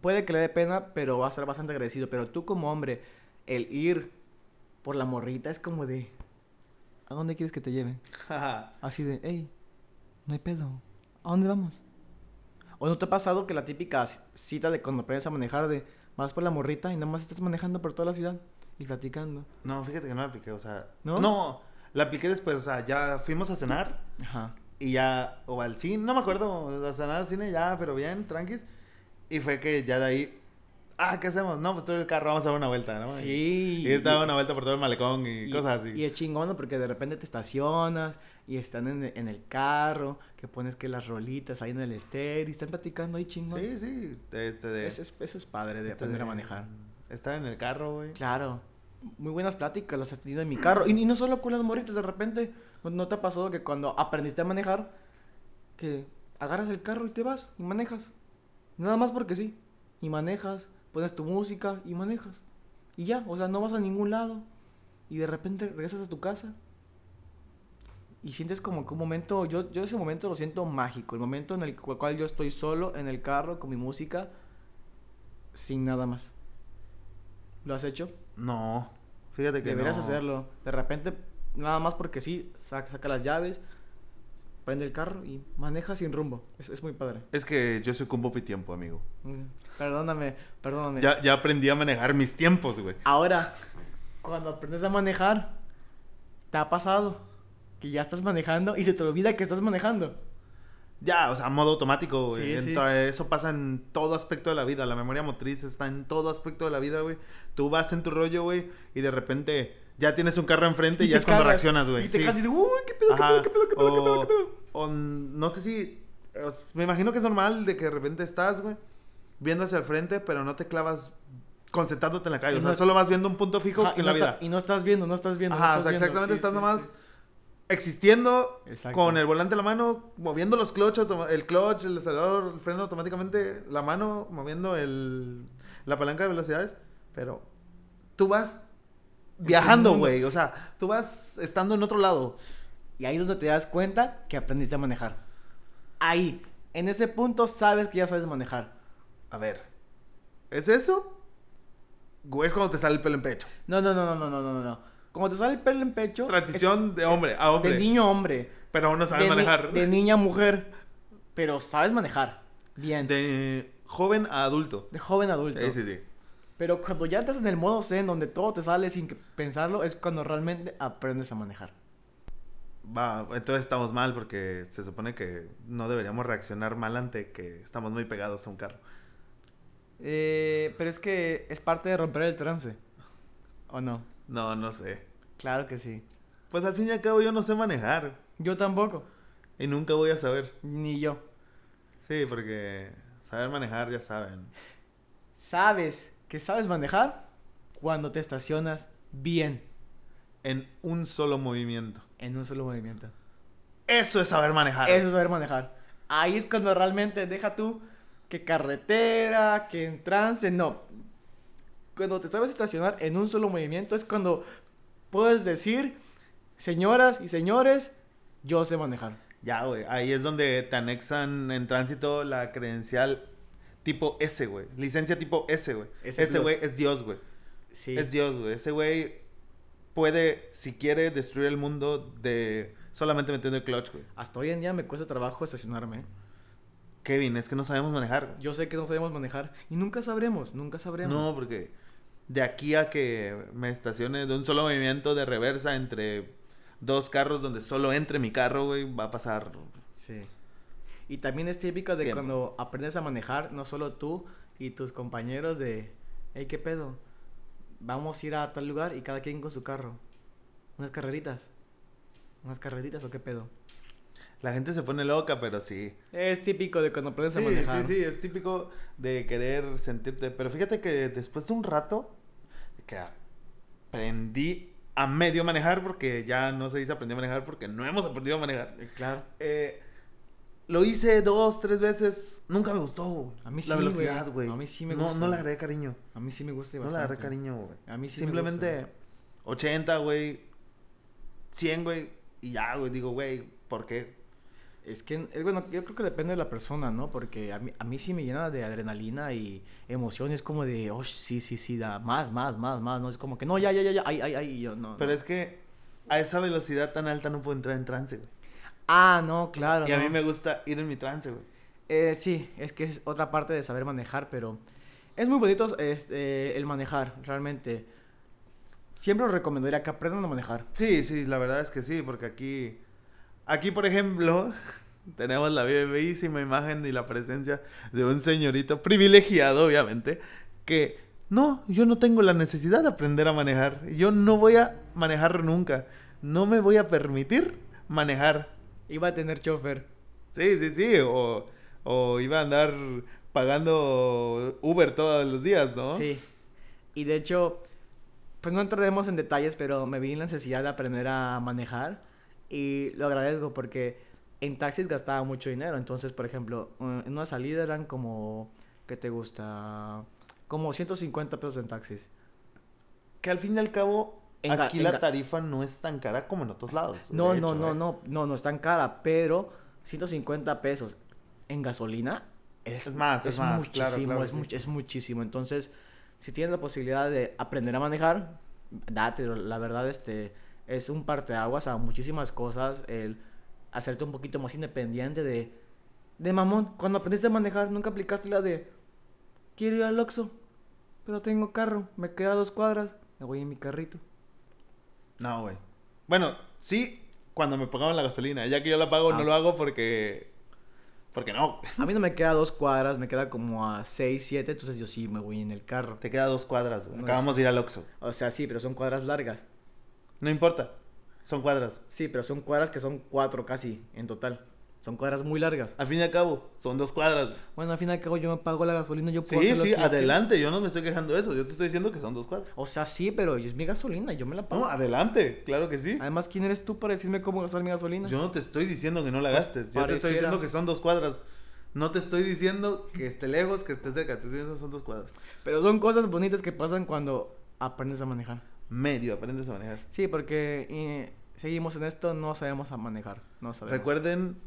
Puede que le dé pena, pero va a estar bastante agradecido. Pero tú como hombre, el ir por la morrita es como de... ¿A dónde quieres que te lleve? Así de, hey, no hay pedo. ¿A dónde vamos? ¿O no te ha pasado que la típica cita de cuando aprendes a manejar de vas por la morrita y nada más estás manejando por toda la ciudad y platicando? no, fíjate que no la apliqué, o sea. ¿No? No, la apliqué después, o sea, ya fuimos a cenar Ajá. y ya, o al cine, no me acuerdo, a cenar al cine ya, pero bien, tranquis. Y fue que ya de ahí ah, ¿qué hacemos? No, pues trae el carro, vamos a dar una vuelta, ¿no? Sí. Y, y daba una vuelta por todo el malecón y, cosas así. Y es chingón, ¿no? porque de repente te estacionas y están en, en el carro, que pones que las rolitas ahí en el estéreo y están platicando ahí chingón. Sí, sí. Este de, Eso es, eso es padre de este aprender a manejar. Estar en el carro, güey. Claro. Muy buenas pláticas las he tenido en mi carro. Y, y no solo con las morritas, de repente, ¿no, no te ha pasado que cuando aprendiste a manejar, que agarras el carro y te vas y manejas? Nada más porque sí. Y manejas, pones tu música y manejas. Y ya, o sea, no vas a ningún lado. Y de repente regresas a tu casa. Y sientes como que un momento, yo, yo ese momento lo siento mágico. El momento en el cu- cual yo estoy solo en el carro con mi música, sin nada más. ¿Lo has hecho? No. Fíjate que Deberías no. hacerlo. De repente, nada más porque sí, saca, saca las llaves, prende el carro y maneja sin rumbo. Es, es muy padre. Es que yo soy con Bopi tiempo, amigo. Mm, Perdóname, perdóname. Ya, ya aprendí a manejar mis tiempos, güey. Ahora, cuando aprendes a manejar, ¿te ha pasado? Que ya estás manejando y se te olvida que estás manejando. Ya, o sea, modo automático, güey. Sí, En sí. Eso pasa en todo aspecto de la vida. La memoria motriz está en todo aspecto de la vida, güey. Tú vas en tu rollo, güey, y de repente ya tienes un carro enfrente y, ya te es cuando reaccionas, güey. Y te Sí. y dices, uy, qué pedo, qué pedo, qué pedo, qué pedo, qué pedo, O, qué pedo. O no sé si. Me imagino que es normal de que de repente estás, güey, viendo hacia el frente, pero no te clavas concentrándote en la calle. Y o sea, no- solo vas viendo un punto fijo Ajá, y en no la está- vida. y no estás viendo, no estás viendo. no Ajá, o viendo. exactamente Sí, estás sí, nomás sí. existiendo con el volante en la mano, moviendo los clutch, automa- el clutch, el acelerador, el freno automáticamente, la mano moviendo el, la palanca de velocidades, pero tú vas viajando, güey, o sea, tú vas estando en otro lado. Y ahí es donde te das cuenta que aprendiste a manejar. Ahí, en ese punto sabes que ya sabes manejar. A ver, ¿es eso? Es cuando te sale el pelo en pecho. No, no, no, no, no, no, no, no. Como te sale el pelo en pecho. Transición de hombre a hombre. De niño a hombre. Pero aún no sabes de, ni- manejar. de niña a mujer. Pero sabes manejar. Bien. De, De joven a adulto. joven a adulto. Sí, sí, sí. Pero cuando ya estás en el modo Zen, donde todo te sale sin pensarlo, es cuando realmente aprendes a manejar. Va, entonces estamos mal porque se supone que no deberíamos reaccionar mal ante que estamos muy pegados a un carro. Eh, pero es que es parte de romper el trance. ¿O no? No, no sé. Claro que sí. Pues al fin y al cabo yo no sé manejar Yo tampoco. y nunca voy a saber. Ni yo. Sí, porque saber manejar ya saben. Sabes que sabes manejar cuando te estacionas bien En un solo movimiento. en un solo movimiento. Eso es saber manejar. Eso es saber manejar. Ahí es cuando realmente deja tú que carretera, que en trance, no. Cuando te sabes estacionar en un solo movimiento es cuando puedes decir, señoras y señores, yo sé manejar. Ya, güey. Ahí es donde te anexan en tránsito la credencial tipo S, güey. Licencia tipo S, güey. Este güey es Dios, güey. Sí. Es Dios, güey. Ese güey puede, si quiere, destruir el mundo de solamente metiendo el clutch, güey. Hasta hoy en día me cuesta trabajo estacionarme. Kevin, es que no sabemos manejar. güey. Yo sé que no sabemos manejar y nunca sabremos, nunca sabremos. No, porque de aquí a que me estacione de un solo movimiento de reversa entre dos carros donde solo entre mi carro, güey, va a pasar. Sí. Y también es típico de cuando aprendes a manejar, no solo tú y tus compañeros de, hey, ¿qué pedo? Vamos a ir a tal lugar y cada quien con su carro. Unas carreritas. Unas carreritas o qué pedo. La gente se pone loca, pero sí. Es típico de cuando aprendes Sí, a manejar. sí, sí, es típico de querer sentirte. Pero fíjate que después de un rato que aprendí a medio manejar, porque ya no se dice aprendí a manejar, porque no hemos aprendido a manejar. Eh, Claro. Eh, lo hice dos, tres veces. Nunca me gustó. güey. A mí sí, La velocidad, güey. güey. A mí sí me no, gusta. No le agregué cariño. A mí sí me gusta No bastante. le agarré cariño, güey. A mí sí me Simplemente gusta. 80, güey. 100, güey. Y ya, güey. Digo, güey, ¿por qué? Es que, bueno, yo creo que depende de la persona, ¿no? Porque a mí, a mí sí me llena de adrenalina y emociones como de, oh, sí, sí, sí, da más, más, más, más, ¿no? Es como que, no, ya, ya, ya, ya, ay, ay, ay, y yo no. Pero no. es que a esa velocidad tan alta no puedo entrar en trance, güey. Ah, no, claro. y a mí me gusta ir en mi trance, güey. Eh, sí, es que es otra parte de saber manejar, pero es muy bonito este, el manejar, realmente. Siempre os recomendaría que aprendan a manejar. Sí, sí, la verdad es que sí, porque aquí, aquí por ejemplo, tenemos la bellísima imagen y la presencia de un señorito privilegiado, obviamente, que no, yo no tengo la necesidad de aprender a manejar. Yo no voy a manejar nunca. No me voy a permitir manejar. Iba a tener chofer. Sí, sí, sí. O, o iba a andar pagando Uber todos los días, ¿no? Sí. Y de hecho, pues no entraremos en detalles, pero me vi en la necesidad de aprender a manejar. Y lo agradezco porque en taxis gastaba mucho dinero. Entonces, por ejemplo, eh, en una salida eran como, ¿qué te gusta? Como 150 pesos en taxis. Que al fin y al cabo, aquí la tarifa no es tan cara como en otros lados. No, no, no, ¿eh? no, no, no es tan cara, pero 150 pesos en gasolina es, Es más, es más, muchísimo, es, muchísimo. Entonces, si tienes la posibilidad de aprender a manejar, date, la verdad, este, es un parteaguas a muchísimas cosas, el hacerte un poquito más independiente de, de mamón, cuando aprendiste a manejar, nunca aplicaste la de, quiero ir al Oxxo, pero tengo carro, me queda dos cuadras, me voy en mi carrito. No, güey. Bueno, sí, cuando me pagaban la gasolina. Ya que yo la pago, Ah. no lo hago porque. Porque no. A mí no me queda a dos cuadras, me queda como a seis, siete, entonces yo sí me voy en el carro. Te queda dos cuadras, güey. No Acabamos es- de ir al Oxxo. O sea, sí, pero son cuadras largas. No importa. Son cuadras. Sí, pero son cuadras que son cuatro casi en total. Son cuadras muy largas. Al fin y al cabo, son dos cuadras. Bueno, al fin y al cabo yo me pago la gasolina, yo puedo Sí, sí, adelante. Yo no me estoy quejando de eso. Yo te estoy diciendo que son dos cuadras. O sea, sí, pero es mi gasolina, yo me la pago. No, adelante. Claro que sí. Además, ¿quién eres tú para decirme cómo gastar mi gasolina? Yo no te estoy diciendo que no la Pues, gastes. Yo te estoy diciendo que son dos cuadras. No te estoy diciendo que esté lejos, que esté cerca. Te estoy diciendo que son dos cuadras. Pero son cosas bonitas que pasan cuando aprendes a manejar. Medio, aprendes a manejar. Sí, porque eh, seguimos en esto, no sabemos a manejar. No sabemos. Recuerden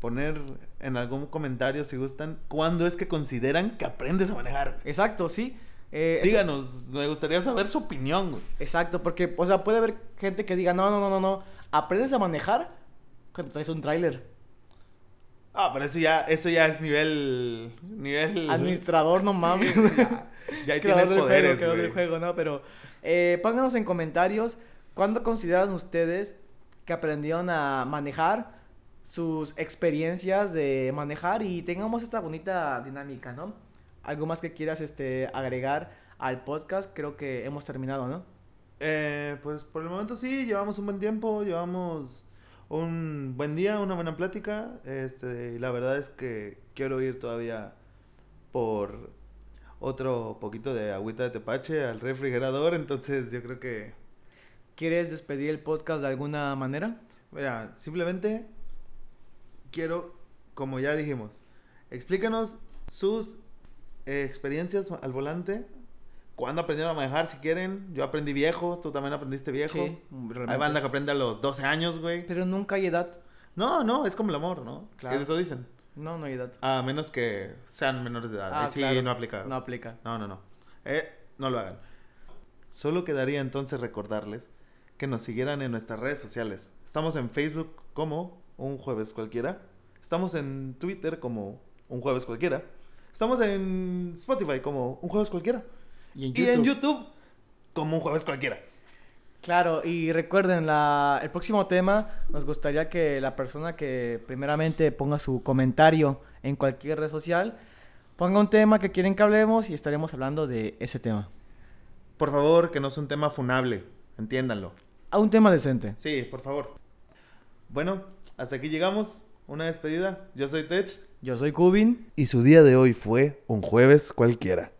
poner en algún comentario si gustan cuándo es que consideran que aprendes a manejar. Exacto, sí. Eh, Díganos, me gustaría saber su opinión. güey. Exacto, porque, o sea, puede haber gente que diga, no, no, no, no, no, aprendes a manejar cuando traes un tráiler. Ah, pero eso ya, eso ya es nivel, nivel. Administrador, no Sí, mames. ya, ya ahí tienes del poderes, juego, del güey. juego, ¿no? Pero eh, pónganos en comentarios cuándo consideran ustedes que aprendieron a manejar sus experiencias de manejar y tengamos esta bonita dinámica, ¿no? Algo más que quieras este, agregar al podcast, creo que hemos terminado, ¿no? Eh, pues por el momento sí, llevamos un buen tiempo, llevamos un buen día, una buena plática. Este, y la verdad es que quiero ir todavía por otro poquito de agüita de tepache al refrigerador, entonces yo creo que, ¿Quieres despedir el podcast de alguna manera? mira, simplemente quiero, como ya dijimos, explícanos sus eh, experiencias al volante. ¿Cuándo aprendieron a manejar si quieren? Yo aprendí viejo, tú también aprendiste viejo. Sí, Hay realmente. banda que aprende a los 12 años, güey. Pero nunca hay edad. No, no, es como el amor, ¿no? Claro. Eso dicen. No, no hay edad. A menos que sean menores de edad. Ah, sí, claro. no aplica. No aplica. No, no, no. Eh, no lo hagan. Solo quedaría entonces recordarles que nos siguieran en nuestras redes sociales. Estamos en Facebook como Un Jueves Cualquiera. Estamos en Twitter como Un Jueves Cualquiera. Estamos en Spotify como Un Jueves Cualquiera. Y en Y en YouTube como Un Jueves Cualquiera. Claro, y recuerden, la, el próximo tema nos gustaría que la persona que primeramente ponga su comentario en cualquier red social, ponga un tema que quieren que hablemos y estaremos hablando de ese tema. Por favor, que no es un tema funable. Entiéndanlo. A un tema decente. Sí, por favor. Bueno, hasta aquí llegamos. Una despedida. Yo soy Tech. Yo soy Kubin. Y su día de hoy fue un jueves cualquiera.